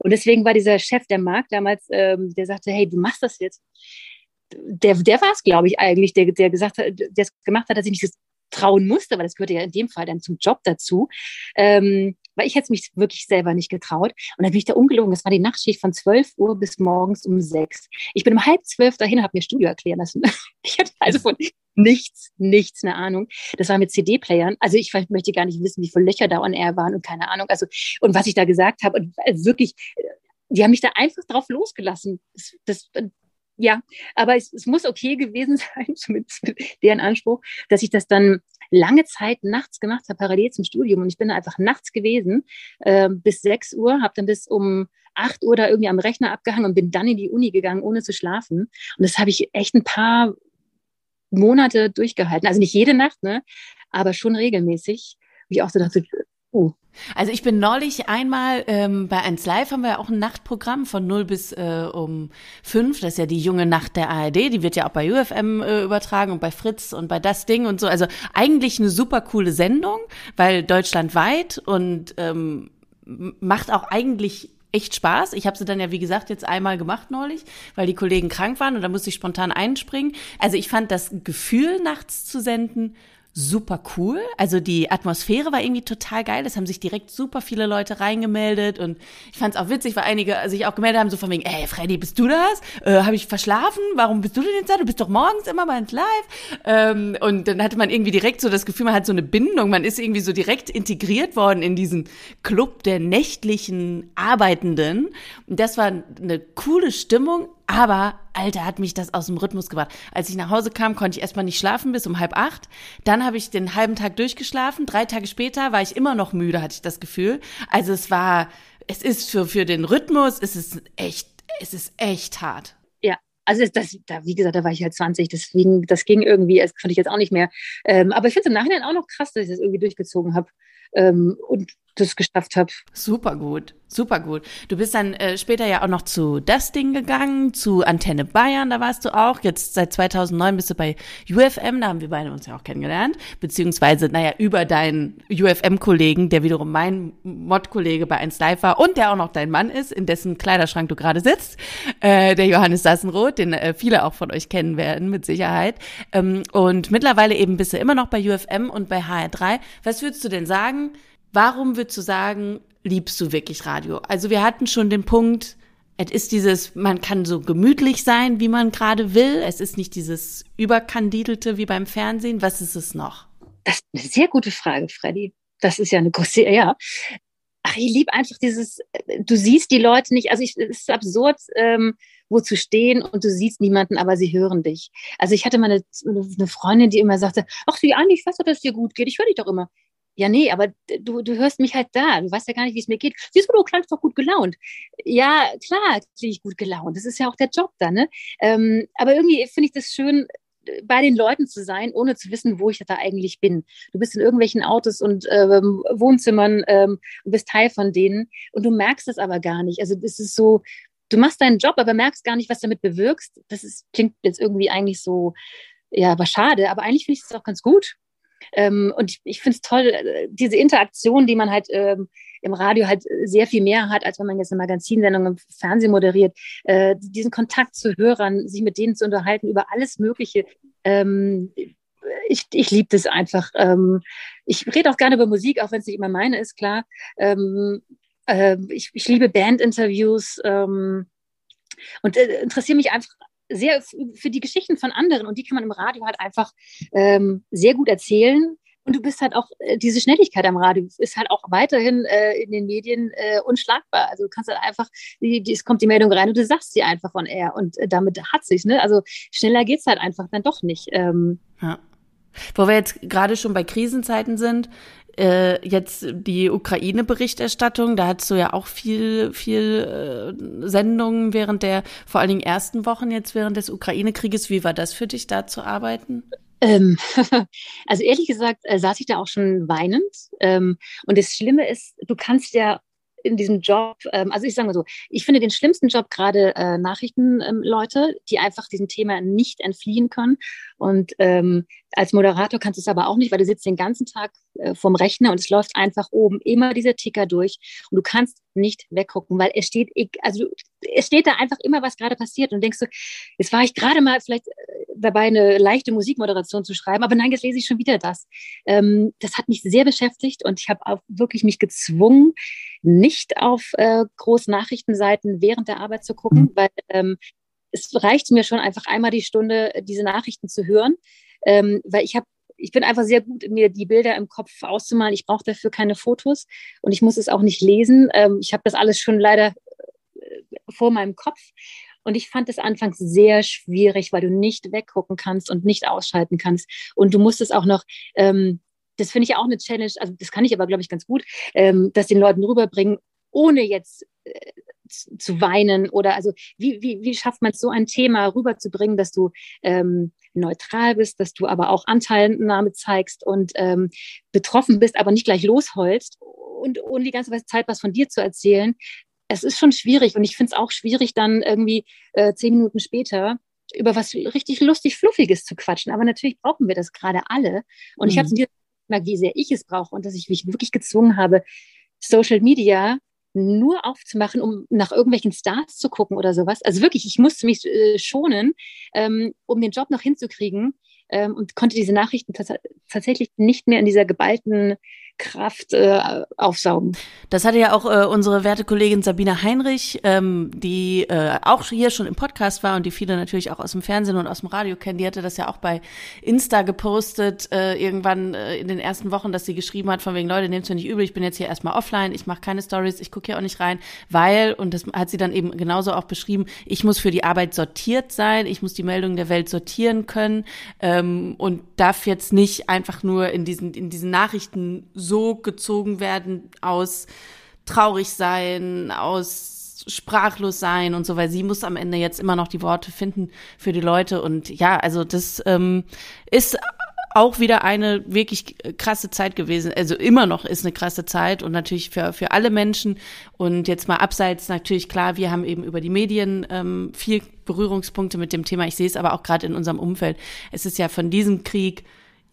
Und deswegen war dieser Chef der Markt damals, ähm, der sagte, hey, du machst das jetzt der, der war es, glaube ich, eigentlich, der, der gesagt hat, der es gemacht hat, dass ich mich trauen musste, weil das gehörte ja in dem Fall dann zum Job dazu. Ähm, weil ich hätte mich wirklich selber nicht getraut. Und dann bin ich da ungelogen. Das war die Nachtschicht von 12 Uhr bis morgens um sechs. Ich bin um halb zwölf dahin und habe mir Studio erklären lassen. Ich hatte also von nichts, nichts eine Ahnung. Das war mit CD-Playern. Also ich möchte gar nicht wissen, wie viele Löcher da on air waren und keine Ahnung. Also, und was ich da gesagt habe. Und äh, wirklich, die haben mich da einfach drauf losgelassen. Das, das, ja, aber es, es muss okay gewesen sein, zumindest mit deren Anspruch, dass ich das dann lange Zeit nachts gemacht habe, parallel zum Studium. Und ich bin da einfach nachts gewesen, äh, bis 6 Uhr, habe dann bis um 8 Uhr da irgendwie am Rechner abgehangen und bin dann in die Uni gegangen, ohne zu schlafen. Und das habe ich echt ein paar Monate durchgehalten. Also nicht jede Nacht, ne? aber schon regelmäßig. Wie auch so dachte, oh, also ich bin neulich einmal ähm, bei 1 Live haben wir ja auch ein Nachtprogramm von 0 bis äh, um 5. Das ist ja die junge Nacht der ARD. Die wird ja auch bei UFM äh, übertragen und bei Fritz und bei das Ding und so. Also eigentlich eine super coole Sendung, weil deutschlandweit und ähm, macht auch eigentlich echt Spaß. Ich habe sie dann ja, wie gesagt, jetzt einmal gemacht neulich, weil die Kollegen krank waren und da musste ich spontan einspringen. Also ich fand das Gefühl, nachts zu senden, super cool. Also die Atmosphäre war irgendwie total geil. Es haben sich direkt super viele Leute reingemeldet und ich fand es auch witzig, weil einige sich auch gemeldet haben, so von wegen, ey Freddy, bist du das? Äh, Habe ich verschlafen? Warum bist du denn jetzt da? Du bist doch morgens immer bei uns live. Ähm, und dann hatte man irgendwie direkt so das Gefühl, man hat so eine Bindung. Man ist irgendwie so direkt integriert worden in diesen Club der nächtlichen Arbeitenden. Und das war eine coole Stimmung, aber, Alter, hat mich das aus dem Rhythmus gebracht. Als ich nach Hause kam, konnte ich erstmal nicht schlafen bis um halb acht. Dann habe ich den halben Tag durchgeschlafen. Drei Tage später war ich immer noch müde, hatte ich das Gefühl. Also es war, es ist für, für den Rhythmus, es ist echt, es ist echt hart. Ja, also das, da, wie gesagt, da war ich halt 20, deswegen, das ging irgendwie, das konnte ich jetzt auch nicht mehr. Ähm, aber ich finde es im Nachhinein auch noch krass, dass ich das irgendwie durchgezogen habe. Ähm, und das geschafft habe. Super gut. Super gut. Du bist dann äh, später ja auch noch zu das Ding gegangen, zu Antenne Bayern, da warst du auch. Jetzt seit 2009 bist du bei UFM, da haben wir beide uns ja auch kennengelernt. Beziehungsweise, naja, über deinen UFM-Kollegen, der wiederum mein Mod-Kollege bei 1 Live war und der auch noch dein Mann ist, in dessen Kleiderschrank du gerade sitzt, äh, der Johannes Sassenroth, den äh, viele auch von euch kennen werden, mit Sicherheit. Ähm, und mittlerweile eben bist du immer noch bei UFM und bei HR3. Was würdest du denn sagen? Warum würdest du sagen, liebst du wirklich Radio? Also wir hatten schon den Punkt, es ist dieses, man kann so gemütlich sein, wie man gerade will. Es ist nicht dieses überkandidelte wie beim Fernsehen. Was ist es noch? Das ist eine sehr gute Frage, Freddy. Das ist ja eine große, ja. Ach, ich liebe einfach dieses, du siehst die Leute nicht, also ich, es ist absurd, ähm, wo zu stehen und du siehst niemanden, aber sie hören dich. Also ich hatte mal eine, eine Freundin, die immer sagte, ach, wie an, ich weiß doch, dass es dir gut geht, ich höre dich doch immer. Ja, nee, aber du, du hörst mich halt da. Du weißt ja gar nicht, wie es mir geht. Siehst du, du klangst doch gut gelaunt. Ja, klar, klinge ich gut gelaunt. Das ist ja auch der Job da, ne? Ähm, aber irgendwie finde ich das schön, bei den Leuten zu sein, ohne zu wissen, wo ich da eigentlich bin. Du bist in irgendwelchen Autos und ähm, Wohnzimmern ähm, und bist Teil von denen und du merkst es aber gar nicht. Also es ist so, du machst deinen Job, aber merkst gar nicht, was damit bewirkst. Das ist, klingt jetzt irgendwie eigentlich so, ja, aber schade, aber eigentlich finde ich es auch ganz gut. Ähm, und ich, ich finde es toll, äh, diese Interaktion, die man halt ähm, im Radio halt sehr viel mehr hat, als wenn man jetzt eine Magazinsendung im Fernsehen moderiert. Äh, diesen Kontakt zu Hörern, sich mit denen zu unterhalten über alles Mögliche. Ähm, ich, ich liebe das einfach. Ähm, ich rede auch gerne über Musik, auch wenn es nicht immer meine ist, klar. Ähm, äh, ich, ich liebe Bandinterviews ähm, und äh, interessiere mich einfach sehr für die Geschichten von anderen und die kann man im Radio halt einfach ähm, sehr gut erzählen. Und du bist halt auch, äh, diese Schnelligkeit am Radio ist halt auch weiterhin äh, in den Medien äh, unschlagbar. Also du kannst halt einfach, die, die, es kommt die Meldung rein und du sagst sie einfach von air und äh, damit hat sich's, ne? Also schneller geht's halt einfach dann doch nicht. Ähm, ja. Wo wir jetzt gerade schon bei Krisenzeiten sind, äh, jetzt die Ukraine-Berichterstattung, da hattest du ja auch viel, viel äh, Sendungen während der vor allen Dingen ersten Wochen jetzt während des Ukraine-Krieges. Wie war das für dich, da zu arbeiten? Ähm, also ehrlich gesagt äh, saß ich da auch schon weinend. Ähm, und das Schlimme ist, du kannst ja in diesem Job, ähm, also ich sage mal so, ich finde den schlimmsten Job gerade äh, Nachrichtenleute, ähm, die einfach diesem Thema nicht entfliehen können. Und ähm, als Moderator kannst du es aber auch nicht, weil du sitzt den ganzen Tag äh, vom Rechner und es läuft einfach oben immer dieser Ticker durch und du kannst nicht weggucken, weil es steht, also es steht da einfach immer, was gerade passiert und denkst du, jetzt war ich gerade mal vielleicht äh, dabei, eine leichte Musikmoderation zu schreiben, aber nein, jetzt lese ich schon wieder das. Ähm, das hat mich sehr beschäftigt und ich habe auch wirklich mich gezwungen, nicht auf äh, Großnachrichtenseiten während der Arbeit zu gucken, mhm. weil ähm, es reicht mir schon einfach einmal die Stunde, diese Nachrichten zu hören, ähm, weil ich habe ich bin einfach sehr gut, mir die Bilder im Kopf auszumalen. Ich brauche dafür keine Fotos und ich muss es auch nicht lesen. Ähm, ich habe das alles schon leider äh, vor meinem Kopf. Und ich fand es anfangs sehr schwierig, weil du nicht weggucken kannst und nicht ausschalten kannst. Und du musst es auch noch, ähm, das finde ich auch eine Challenge, also das kann ich aber, glaube ich, ganz gut, ähm, das den Leuten rüberbringen, ohne jetzt äh, zu weinen oder also wie, wie, wie schafft man es so ein Thema rüberzubringen, dass du ähm, neutral bist, dass du aber auch Anteilnahme zeigst und ähm, betroffen bist, aber nicht gleich losholst und ohne die ganze Zeit was von dir zu erzählen, es ist schon schwierig und ich finde es auch schwierig, dann irgendwie äh, zehn Minuten später über was richtig lustig Fluffiges zu quatschen. Aber natürlich brauchen wir das gerade alle. Und mhm. ich habe es gemerkt, wie sehr ich es brauche und dass ich mich wirklich gezwungen habe, Social Media nur aufzumachen, um nach irgendwelchen Stars zu gucken oder sowas. Also wirklich, ich musste mich äh, schonen, ähm, um den Job noch hinzukriegen ähm, und konnte diese Nachrichten tatsächlich nicht mehr in dieser geballten Kraft äh, aufsaugen. Das hatte ja auch äh, unsere werte Kollegin Sabine Heinrich, ähm, die äh, auch hier schon im Podcast war und die viele natürlich auch aus dem Fernsehen und aus dem Radio kennen. Die hatte das ja auch bei Insta gepostet, äh, irgendwann äh, in den ersten Wochen, dass sie geschrieben hat, von wegen, Leute, nehmt mir nicht übel, ich bin jetzt hier erstmal offline, ich mache keine Stories, ich gucke hier auch nicht rein, weil, und das hat sie dann eben genauso auch beschrieben, ich muss für die Arbeit sortiert sein, ich muss die Meldungen der Welt sortieren können ähm, und darf jetzt nicht einfach nur in diesen, in diesen Nachrichten so gezogen werden aus traurig sein, aus sprachlos sein und so, weil sie muss am Ende jetzt immer noch die Worte finden für die Leute. Und ja, also das ähm, ist auch wieder eine wirklich krasse Zeit gewesen. Also immer noch ist eine krasse Zeit und natürlich für, für alle Menschen. Und jetzt mal abseits natürlich klar, wir haben eben über die Medien ähm, viel Berührungspunkte mit dem Thema. Ich sehe es aber auch gerade in unserem Umfeld. Es ist ja von diesem Krieg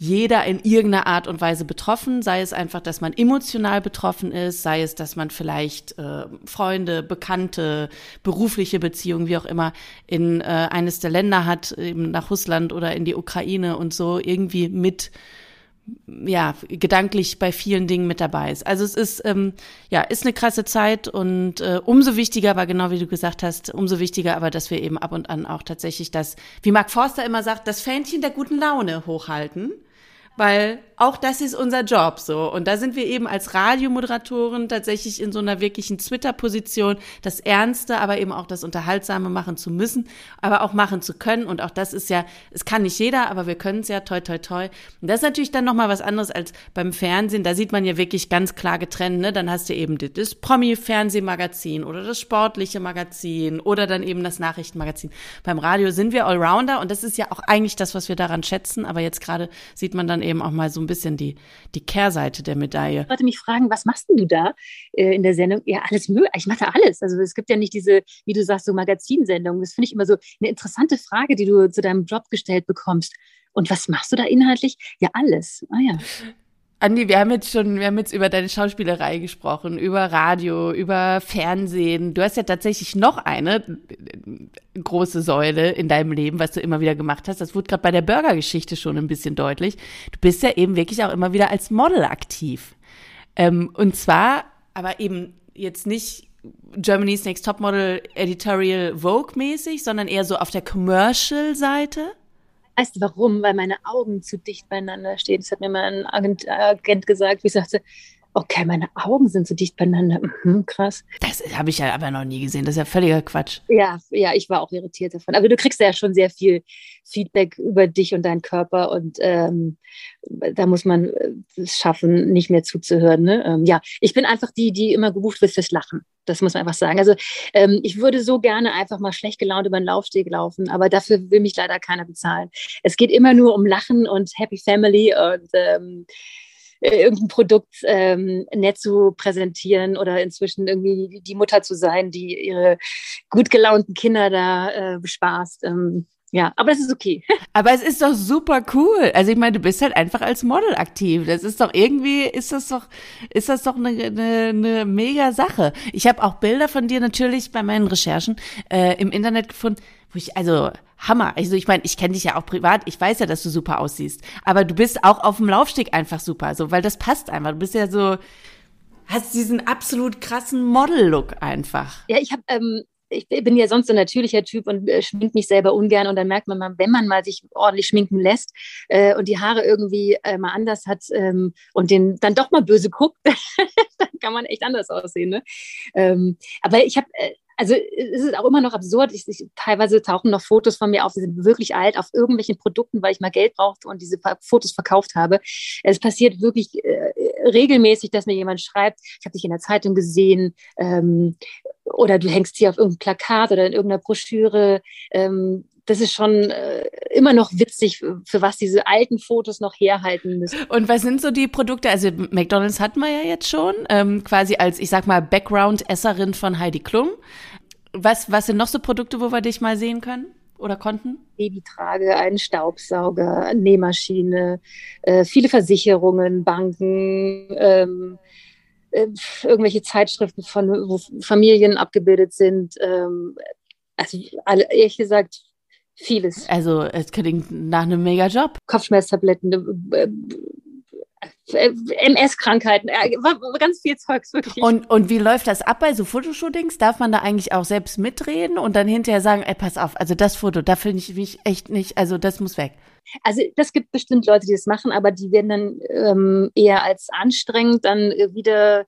jeder in irgendeiner Art und Weise betroffen, sei es einfach, dass man emotional betroffen ist, sei es, dass man vielleicht äh, Freunde, Bekannte, berufliche Beziehungen, wie auch immer, in äh, eines der Länder hat, eben nach Russland oder in die Ukraine und so irgendwie mit ja, gedanklich bei vielen Dingen mit dabei ist. Also es ist, ähm, ja, ist eine krasse Zeit und äh, umso wichtiger, aber genau wie du gesagt hast, umso wichtiger aber, dass wir eben ab und an auch tatsächlich das, wie Mark Forster immer sagt, das Fähnchen der guten Laune hochhalten weil auch das ist unser Job so. Und da sind wir eben als Radiomoderatoren tatsächlich in so einer wirklichen Twitter-Position, das Ernste, aber eben auch das Unterhaltsame machen zu müssen, aber auch machen zu können. Und auch das ist ja, es kann nicht jeder, aber wir können es ja, toi, toi, toi. Und das ist natürlich dann nochmal was anderes als beim Fernsehen. Da sieht man ja wirklich ganz klar getrennt, ne? Dann hast du eben das Promi-Fernsehmagazin oder das sportliche Magazin oder dann eben das Nachrichtenmagazin. Beim Radio sind wir Allrounder und das ist ja auch eigentlich das, was wir daran schätzen. Aber jetzt gerade sieht man dann eben auch mal so ein bisschen die, die Kehrseite der Medaille. Ich wollte mich fragen, was machst du da äh, in der Sendung? Ja, alles möglich. Ich mache alles. Also es gibt ja nicht diese, wie du sagst, so Magazinsendungen. Das finde ich immer so eine interessante Frage, die du zu deinem Job gestellt bekommst. Und was machst du da inhaltlich? Ja, alles. Ah ja. Andi, wir haben jetzt schon, wir haben jetzt über deine Schauspielerei gesprochen, über Radio, über Fernsehen. Du hast ja tatsächlich noch eine äh, große Säule in deinem Leben, was du immer wieder gemacht hast. Das wurde gerade bei der Burger-Geschichte schon ein bisschen deutlich. Du bist ja eben wirklich auch immer wieder als Model aktiv. Ähm, und zwar, aber eben jetzt nicht Germany's Next Topmodel Editorial Vogue mäßig, sondern eher so auf der Commercial-Seite. Weißt du warum? Weil meine Augen zu dicht beieinander stehen. Das hat mir mal ein Agent, Agent gesagt, wie ich sagte, okay, meine Augen sind so dicht beieinander. Mhm, krass. Das habe ich ja aber noch nie gesehen. Das ist ja völliger Quatsch. Ja, ja, ich war auch irritiert davon. Aber du kriegst ja schon sehr viel Feedback über dich und deinen Körper und ähm, da muss man es schaffen, nicht mehr zuzuhören. Ne? Ähm, ja, ich bin einfach die, die immer gebucht wird fürs Lachen. Das muss man einfach sagen. Also ähm, ich würde so gerne einfach mal schlecht gelaunt über den Laufsteg laufen, aber dafür will mich leider keiner bezahlen. Es geht immer nur um Lachen und Happy Family und ähm, äh, irgendein Produkt ähm, nett zu präsentieren oder inzwischen irgendwie die Mutter zu sein, die ihre gut gelaunten Kinder da äh, bespaßt. Ähm, ja, aber das ist okay. Aber es ist doch super cool. Also ich meine, du bist halt einfach als Model aktiv. Das ist doch irgendwie, ist das doch, ist das doch eine, eine, eine mega Sache. Ich habe auch Bilder von dir natürlich bei meinen Recherchen äh, im Internet gefunden, wo ich, also Hammer. Also ich meine, ich kenne dich ja auch privat, ich weiß ja, dass du super aussiehst. Aber du bist auch auf dem Laufsteg einfach super, so, weil das passt einfach. Du bist ja so, hast diesen absolut krassen Model-Look einfach. Ja, ich habe ähm, ich bin ja sonst ein natürlicher Typ und äh, schmink mich selber ungern und dann merkt man mal, wenn man mal sich ordentlich schminken lässt äh, und die Haare irgendwie äh, mal anders hat ähm, und den dann doch mal böse guckt, dann kann man echt anders aussehen. Ne? Ähm, aber ich habe äh, also es ist auch immer noch absurd. Ich, ich, teilweise tauchen noch Fotos von mir auf, die sind wirklich alt, auf irgendwelchen Produkten, weil ich mal Geld brauchte und diese Fotos verkauft habe. Es passiert wirklich äh, regelmäßig, dass mir jemand schreibt, ich habe dich in der Zeitung gesehen ähm, oder du hängst hier auf irgendeinem Plakat oder in irgendeiner Broschüre. Ähm, das ist schon äh, immer noch witzig, für was diese alten Fotos noch herhalten müssen. Und was sind so die Produkte? Also McDonald's hatten wir ja jetzt schon, ähm, quasi als, ich sag mal, Background-Esserin von Heidi Klum. Was, was sind noch so Produkte, wo wir dich mal sehen können oder konnten? Babytrage, einen Staubsauger, Nähmaschine, äh, viele Versicherungen, Banken, ähm, äh, irgendwelche Zeitschriften von, wo Familien abgebildet sind. Ähm, also ehrlich gesagt, Vieles. Also es klingt nach einem mega Job. Kopfschmerztabletten, äh, äh, MS-Krankheiten, äh, ganz viel Zeugs wirklich. Und, und wie läuft das ab bei so Fotoshootings? Darf man da eigentlich auch selbst mitreden und dann hinterher sagen, ey, pass auf, also das Foto, da finde ich mich echt nicht, also das muss weg. Also das gibt bestimmt Leute, die das machen, aber die werden dann ähm, eher als anstrengend dann wieder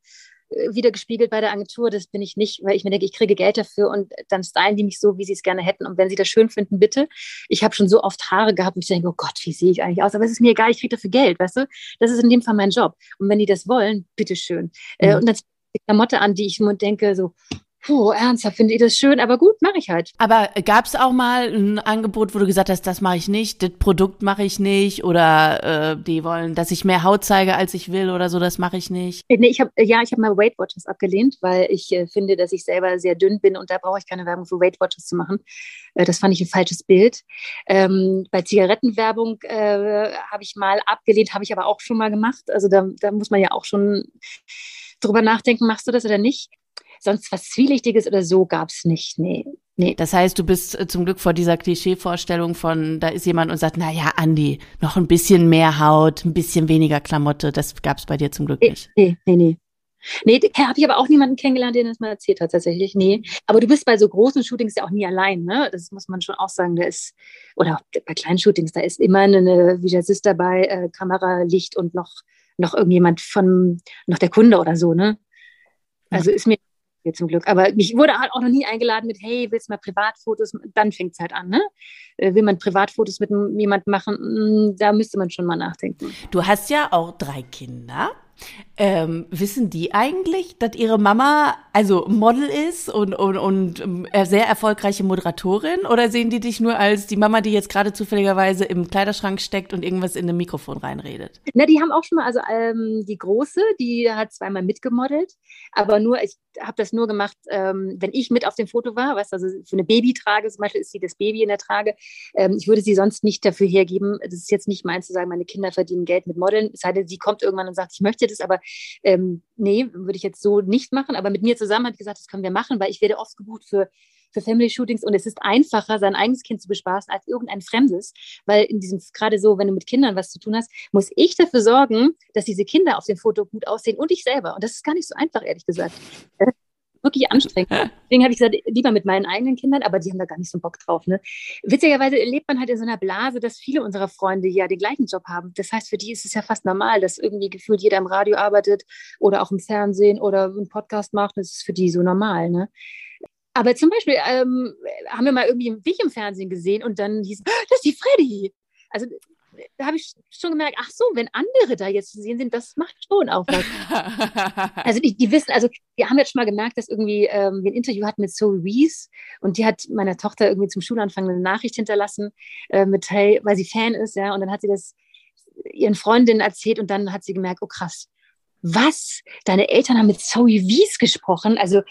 wieder gespiegelt bei der Agentur. Das bin ich nicht, weil ich mir denke, ich kriege Geld dafür und dann stylen die mich so, wie sie es gerne hätten. Und wenn sie das schön finden, bitte. Ich habe schon so oft Haare gehabt und ich denke, oh Gott, wie sehe ich eigentlich aus? Aber es ist mir egal, ich kriege dafür Geld, weißt du? Das ist in dem Fall mein Job. Und wenn die das wollen, bitteschön. Äh, mhm. Äh, und dann die Klamotte an, die ich nur denke, so, Puh, ernsthaft finde ich das schön, aber gut, mache ich halt. Aber gab es auch mal ein Angebot, wo du gesagt hast, das mache ich nicht, das Produkt mache ich nicht oder äh, die wollen, dass ich mehr Haut zeige, als ich will oder so, das mache ich nicht? Äh, nee, ich habe ja, ich habe mal Weight Watchers abgelehnt, weil ich äh, finde, dass ich selber sehr dünn bin und da brauche ich keine Werbung für Weight Watchers zu machen. Äh, das fand ich ein falsches Bild. Ähm, bei Zigarettenwerbung äh, habe ich mal abgelehnt, habe ich aber auch schon mal gemacht. Also da, da muss man ja auch schon drüber nachdenken, machst du das oder nicht? Sonst was Zwielichtiges oder so gab es nicht. Nee. Nee. Das heißt, du bist äh, zum Glück vor dieser Klischeevorstellung von, da ist jemand und sagt, na ja, Andi, noch ein bisschen mehr Haut, ein bisschen weniger Klamotte. Das gab es bei dir zum Glück nicht. Nee, nee, nee. Nee, habe ich aber auch niemanden kennengelernt, der das mal erzählt hat, tatsächlich. Nee. Aber du bist bei so großen Shootings ja auch nie allein, ne? Das muss man schon auch sagen. Da ist, oder bei kleinen Shootings, da ist immer eine Visagist dabei, äh, Kamera, Licht und noch, noch irgendjemand von, noch der Kunde oder so, ne? Also ist mir zum Glück. Aber mich wurde halt auch noch nie eingeladen mit, hey, willst du mal Privatfotos? Dann fängt es halt an, ne? Äh, will man Privatfotos mit jemandem machen? Mm, da müsste man schon mal nachdenken. Du hast ja auch drei Kinder. Ähm, wissen die eigentlich, dass ihre Mama also Model ist und, und, und ähm, sehr erfolgreiche Moderatorin? Oder sehen die dich nur als die Mama, die jetzt gerade zufälligerweise im Kleiderschrank steckt und irgendwas in ein Mikrofon reinredet? Na, die haben auch schon mal, also ähm, die Große, die hat zweimal mitgemodelt, aber nur, ich habe das nur gemacht, ähm, wenn ich mit auf dem Foto war, weißt also für eine Babytrage zum Beispiel ist sie das Baby in der Trage. Ähm, ich würde sie sonst nicht dafür hergeben. Das ist jetzt nicht meins zu sagen, meine Kinder verdienen Geld mit Modeln. Es sei denn, sie kommt irgendwann und sagt, ich möchte das, aber ähm, nee, würde ich jetzt so nicht machen. Aber mit mir zusammen hat sie gesagt, das können wir machen, weil ich werde oft gebucht für für Family Shootings und es ist einfacher, sein eigenes Kind zu bespaßen als irgendein Fremdes, weil in diesem gerade so, wenn du mit Kindern was zu tun hast, muss ich dafür sorgen, dass diese Kinder auf dem Foto gut aussehen und ich selber. Und das ist gar nicht so einfach, ehrlich gesagt wirklich anstrengend. Deswegen habe ich gesagt, lieber mit meinen eigenen Kindern, aber die haben da gar nicht so Bock drauf. Ne? Witzigerweise lebt man halt in so einer Blase, dass viele unserer Freunde ja den gleichen Job haben. Das heißt, für die ist es ja fast normal, dass irgendwie gefühlt jeder im Radio arbeitet oder auch im Fernsehen oder einen Podcast macht. Das ist für die so normal. Ne? Aber zum Beispiel ähm, haben wir mal irgendwie dich im Fernsehen gesehen und dann hieß, das ist die Freddy. Also habe ich schon gemerkt, ach so, wenn andere da jetzt zu sehen sind, das macht schon auch was. also die, die, wissen, also wir haben jetzt schon mal gemerkt, dass irgendwie ähm, wir ein Interview hatten mit Zoe Reese und die hat meiner Tochter irgendwie zum Schulanfang eine Nachricht hinterlassen äh, mit, hey, weil sie Fan ist, ja, und dann hat sie das ihren Freundinnen erzählt und dann hat sie gemerkt, oh krass, was? Deine Eltern haben mit Zoe Wies gesprochen. Also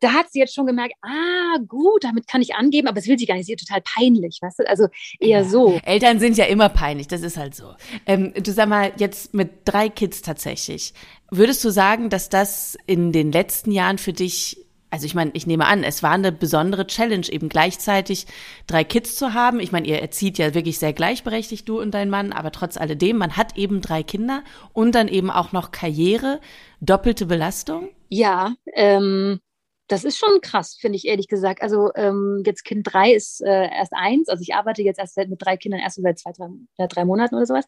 da hat sie jetzt schon gemerkt, ah, gut, damit kann ich angeben, aber es will sie gar nicht, sie ist total peinlich, weißt du? Also eher ja. so. Eltern sind ja immer peinlich, das ist halt so. Ähm, du sag mal, jetzt mit drei Kids tatsächlich, würdest du sagen, dass das in den letzten Jahren für dich also ich meine, ich nehme an, es war eine besondere Challenge, eben gleichzeitig drei Kids zu haben. Ich meine, ihr erzieht ja wirklich sehr gleichberechtigt, du und dein Mann, aber trotz alledem, man hat eben drei Kinder und dann eben auch noch Karriere, doppelte Belastung. Ja, ähm, das ist schon krass, finde ich ehrlich gesagt. Also ähm, jetzt Kind drei ist äh, erst eins. Also ich arbeite jetzt erst seit, mit drei Kindern erst seit zwei, drei, drei Monaten oder sowas.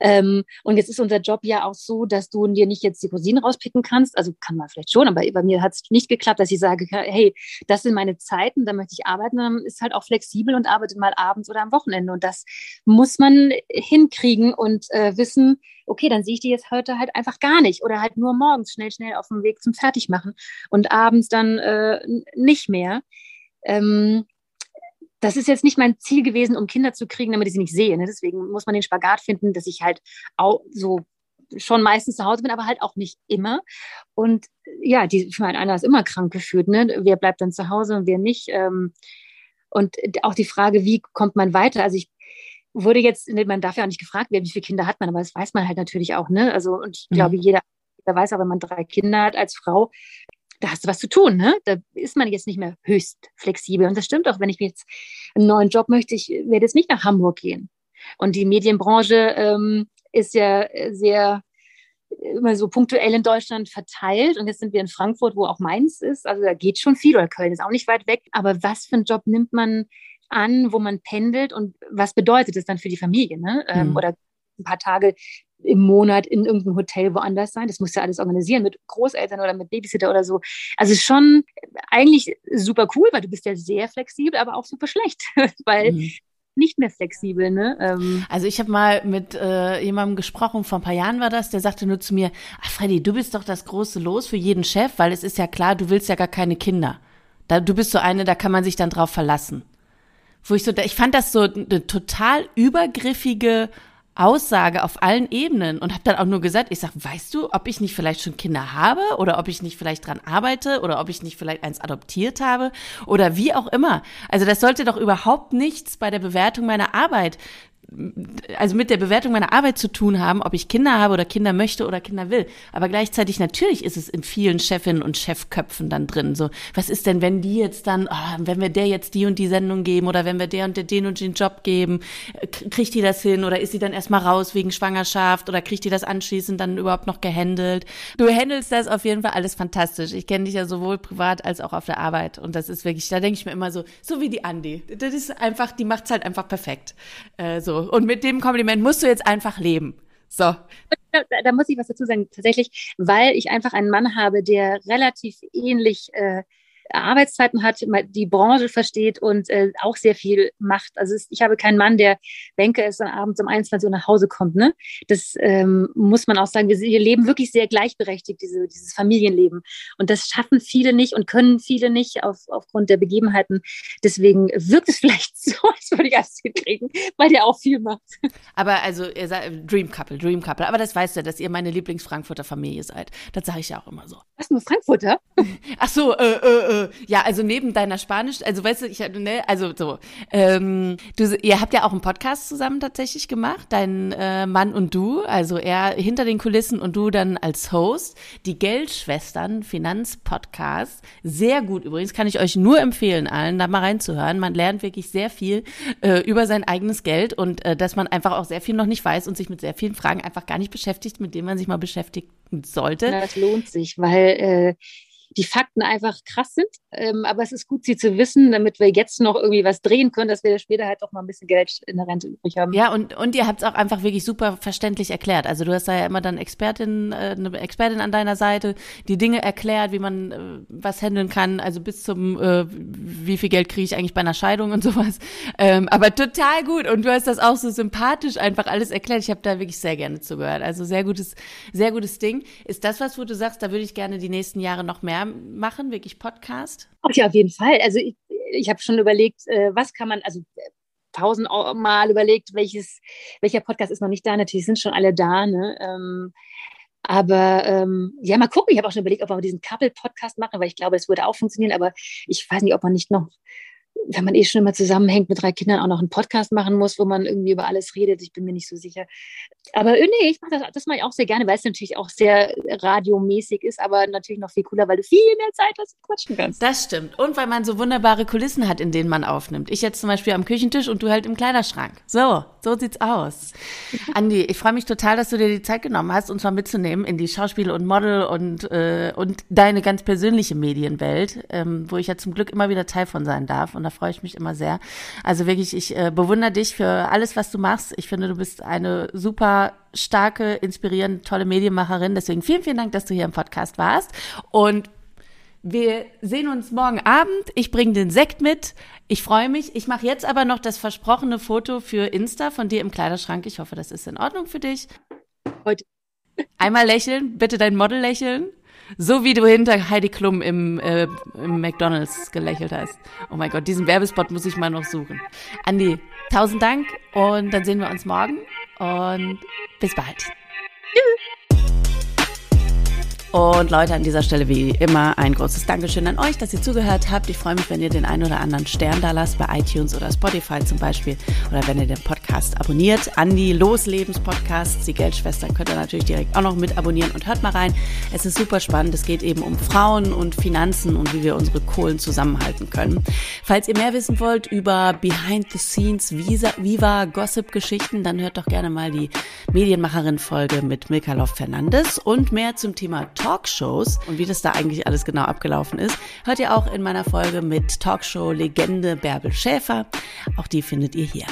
Ähm, und jetzt ist unser Job ja auch so, dass du dir nicht jetzt die Rosinen rauspicken kannst. Also kann man vielleicht schon, aber bei mir hat es nicht geklappt, dass ich sage, hey, das sind meine Zeiten, da möchte ich arbeiten. Dann ist halt auch flexibel und arbeitet mal abends oder am Wochenende. Und das muss man hinkriegen und äh, wissen, okay, dann sehe ich die jetzt heute halt einfach gar nicht oder halt nur morgens schnell, schnell auf dem Weg zum Fertigmachen und abends dann äh, nicht mehr. Ähm, das ist jetzt nicht mein Ziel gewesen, um Kinder zu kriegen, damit ich sie nicht sehe. Ne? Deswegen muss man den Spagat finden, dass ich halt auch so schon meistens zu Hause bin, aber halt auch nicht immer. Und ja, die, ich meine, einer ist immer krank gefühlt. Ne? Wer bleibt dann zu Hause und wer nicht? Ähm, und auch die Frage, wie kommt man weiter? Also ich wurde jetzt, man darf ja auch nicht gefragt werden, wie viele Kinder hat man, aber das weiß man halt natürlich auch, ne? Also, und ich mhm. glaube, jeder, jeder weiß auch, wenn man drei Kinder hat als Frau, da hast du was zu tun, ne? Da ist man jetzt nicht mehr höchst flexibel. Und das stimmt auch, wenn ich jetzt einen neuen Job möchte, ich werde jetzt nicht nach Hamburg gehen. Und die Medienbranche ähm, ist ja sehr immer so punktuell in Deutschland verteilt. Und jetzt sind wir in Frankfurt, wo auch Mainz ist. Also da geht schon viel. Oder Köln ist auch nicht weit weg. Aber was für einen Job nimmt man an, wo man pendelt und was bedeutet das dann für die Familie? Ne? Ähm, mhm. Oder ein paar Tage im Monat in irgendeinem Hotel woanders sein. Das musst du alles organisieren mit Großeltern oder mit Babysitter oder so. Also schon eigentlich super cool, weil du bist ja sehr flexibel, aber auch super schlecht, weil mhm. nicht mehr flexibel. Ne? Ähm. Also ich habe mal mit äh, jemandem gesprochen, vor ein paar Jahren war das, der sagte nur zu mir, ach Freddy, du bist doch das große Los für jeden Chef, weil es ist ja klar, du willst ja gar keine Kinder. Da, du bist so eine, da kann man sich dann drauf verlassen. Wo ich so, ich fand das so eine total übergriffige Aussage auf allen Ebenen und habe dann auch nur gesagt, ich sag, weißt du, ob ich nicht vielleicht schon Kinder habe oder ob ich nicht vielleicht dran arbeite oder ob ich nicht vielleicht eins adoptiert habe oder wie auch immer. Also das sollte doch überhaupt nichts bei der Bewertung meiner Arbeit also mit der Bewertung meiner Arbeit zu tun haben, ob ich Kinder habe oder Kinder möchte oder Kinder will. Aber gleichzeitig natürlich ist es in vielen Chefinnen und Chefköpfen dann drin. So, was ist denn, wenn die jetzt dann, oh, wenn wir der jetzt die und die Sendung geben oder wenn wir der und der den und den Job geben, kriegt die das hin oder ist sie dann erstmal raus wegen Schwangerschaft oder kriegt die das anschließend dann überhaupt noch gehandelt? Du handelst das auf jeden Fall alles fantastisch. Ich kenne dich ja sowohl privat als auch auf der Arbeit und das ist wirklich, da denke ich mir immer so, so wie die Andi. Das ist einfach, die macht's halt einfach perfekt. Äh, so und mit dem Kompliment musst du jetzt einfach leben. So. Da, da, muss ich was dazu sagen, tatsächlich, weil ich einfach einen Mann habe, der relativ ähnlich äh, Arbeitszeiten hat, die Branche versteht und äh, auch sehr viel macht. Also es, ich habe keinen Mann, der Bänke ist dann abends um 21 Uhr nach Hause kommt. Ne? Das ähm, muss man auch sagen. Wir, wir leben wirklich sehr gleichberechtigt, diese, dieses Familienleben. Und das schaffen viele nicht und können viele nicht auf, aufgrund der Begebenheiten. Deswegen wirkt es vielleicht so, als würde ich alles hinkriegen, weil der auch viel macht. Aber also ihr seid Dream Couple, Dream Couple. Aber das weißt du, dass ihr meine Lieblings-Frankfurter Familie seid. Das sage ich ja auch immer so. Was, nur Frankfurter? Ach so, äh, äh, äh, ja, also neben deiner Spanisch, also weißt du, ich ne, also so, ähm, du, ihr habt ja auch einen Podcast zusammen tatsächlich gemacht, dein äh, Mann und du, also er hinter den Kulissen und du dann als Host, die Geldschwestern Finanzpodcast, sehr gut übrigens, kann ich euch nur empfehlen, allen da mal reinzuhören. Man lernt wirklich sehr viel äh, über sein eigenes Geld und äh, dass man einfach auch sehr viel noch nicht weiß und sich mit sehr vielen Fragen einfach gar nicht beschäftigt, mit denen man sich mal beschäftigen sollte. Ja, das lohnt sich, weil äh, die Fakten einfach krass sind. Ähm, aber es ist gut, sie zu wissen, damit wir jetzt noch irgendwie was drehen können, dass wir später halt auch mal ein bisschen Geld in der Rente übrig haben. Ja, und, und ihr habt es auch einfach wirklich super verständlich erklärt. Also du hast da ja immer dann Expertin, äh, eine Expertin an deiner Seite, die Dinge erklärt, wie man äh, was handeln kann, also bis zum, äh, wie viel Geld kriege ich eigentlich bei einer Scheidung und sowas. Ähm, aber total gut. Und du hast das auch so sympathisch einfach alles erklärt. Ich habe da wirklich sehr gerne zugehört. Also sehr gutes, sehr gutes Ding. Ist das was, wo du sagst, da würde ich gerne die nächsten Jahre noch mehr machen, wirklich Podcast? Ach ja, auf jeden Fall. Also ich, ich habe schon überlegt, äh, was kann man, also tausendmal überlegt, welches, welcher Podcast ist noch nicht da. Natürlich sind schon alle da, ne? Ähm, aber ähm, ja, mal gucken. Ich habe auch schon überlegt, ob wir diesen Couple-Podcast machen, weil ich glaube, es würde auch funktionieren. Aber ich weiß nicht, ob man nicht noch wenn man eh schon immer zusammenhängt mit drei Kindern, auch noch einen Podcast machen muss, wo man irgendwie über alles redet. Ich bin mir nicht so sicher. Aber äh, nee, ich mache das, das mache ich auch sehr gerne, weil es natürlich auch sehr radiomäßig ist, aber natürlich noch viel cooler, weil du viel mehr Zeit hast und quatschen kannst. Das stimmt. Und weil man so wunderbare Kulissen hat, in denen man aufnimmt. Ich jetzt zum Beispiel am Küchentisch und du halt im Kleiderschrank. So, so sieht's aus. Andi, ich freue mich total, dass du dir die Zeit genommen hast, uns mal mitzunehmen in die Schauspiel- und Model- und, äh, und deine ganz persönliche Medienwelt, ähm, wo ich ja zum Glück immer wieder Teil von sein darf. Und da freue ich mich immer sehr. Also wirklich, ich äh, bewundere dich für alles, was du machst. Ich finde, du bist eine super starke, inspirierende, tolle Medienmacherin. Deswegen vielen, vielen Dank, dass du hier im Podcast warst. Und wir sehen uns morgen Abend. Ich bringe den Sekt mit. Ich freue mich. Ich mache jetzt aber noch das versprochene Foto für Insta von dir im Kleiderschrank. Ich hoffe, das ist in Ordnung für dich. Heute. Einmal lächeln, bitte dein Model lächeln. So wie du hinter Heidi Klum im, äh, im McDonalds gelächelt hast. Oh mein Gott, diesen Werbespot muss ich mal noch suchen. Andi, tausend Dank und dann sehen wir uns morgen und bis bald. Tschüss. Und Leute, an dieser Stelle wie immer ein großes Dankeschön an euch, dass ihr zugehört habt. Ich freue mich, wenn ihr den einen oder anderen Stern da lasst, bei iTunes oder Spotify zum Beispiel. Oder wenn ihr den Podcast abonniert. Andi Loslebens-Podcast, die Geldschwestern, könnt ihr natürlich direkt auch noch mit abonnieren und hört mal rein. Es ist super spannend. Es geht eben um Frauen und Finanzen und wie wir unsere Kohlen zusammenhalten können. Falls ihr mehr wissen wollt über Behind the Scenes Viva Gossip-Geschichten, dann hört doch gerne mal die Medienmacherin-Folge mit Milka Love Fernandes und mehr zum Thema Talkshows und wie das da eigentlich alles genau abgelaufen ist, hört ihr auch in meiner Folge mit Talkshow-Legende Bärbel Schäfer. Auch die findet ihr hier.